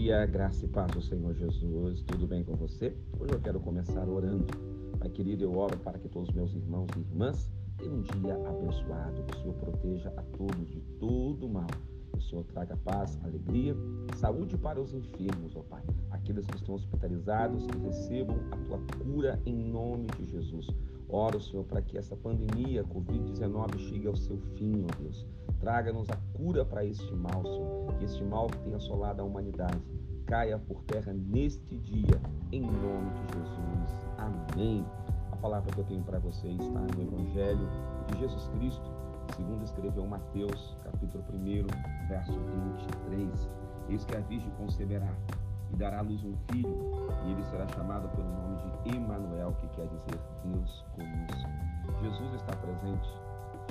dia, graça e paz do Senhor Jesus. Tudo bem com você? Hoje eu quero começar orando. Pai querido, eu oro para que todos os meus irmãos e irmãs tenham um dia abençoado. Que o Senhor proteja a todos de todo mal. Que o Senhor traga paz, alegria, saúde para os enfermos, ó Pai. Aqueles que estão hospitalizados, que recebam a tua cura em nome de Jesus. Oro, Senhor, para que essa pandemia Covid-19 chegue ao seu fim, ó Deus. Traga-nos a cura para este mal, Senhor. Que este mal que tem assolado a humanidade caia por terra neste dia, em nome de Jesus. Amém. A palavra que eu tenho para você está no Evangelho de Jesus Cristo, segundo escreveu Mateus, capítulo 1, verso 23. Eis que a Virgem conceberá e dará à luz um filho, e ele será chamado pelo nome de Emanuel, que quer dizer Deus conosco. Jesus está presente,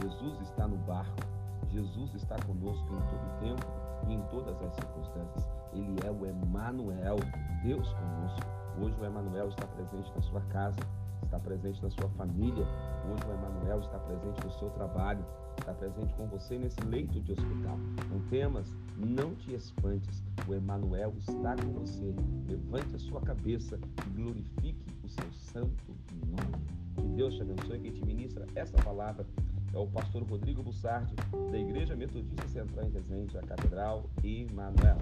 Jesus está no barco, Jesus está conosco em todo o tempo e em todas as circunstâncias. Ele é o Emanuel, Deus conosco. Hoje o Emanuel está presente na sua casa, está presente na sua família. Hoje o Emanuel está presente no seu trabalho, está presente com você nesse leito de hospital. Não temas, não te espantes. O Emanuel está com você. Levante a sua cabeça e glorifique o seu santo nome. Que Deus te abençoe, que te ministra essa palavra é o pastor Rodrigo Bussardi, da Igreja Metodista Central em Resende, a Catedral Emanuel.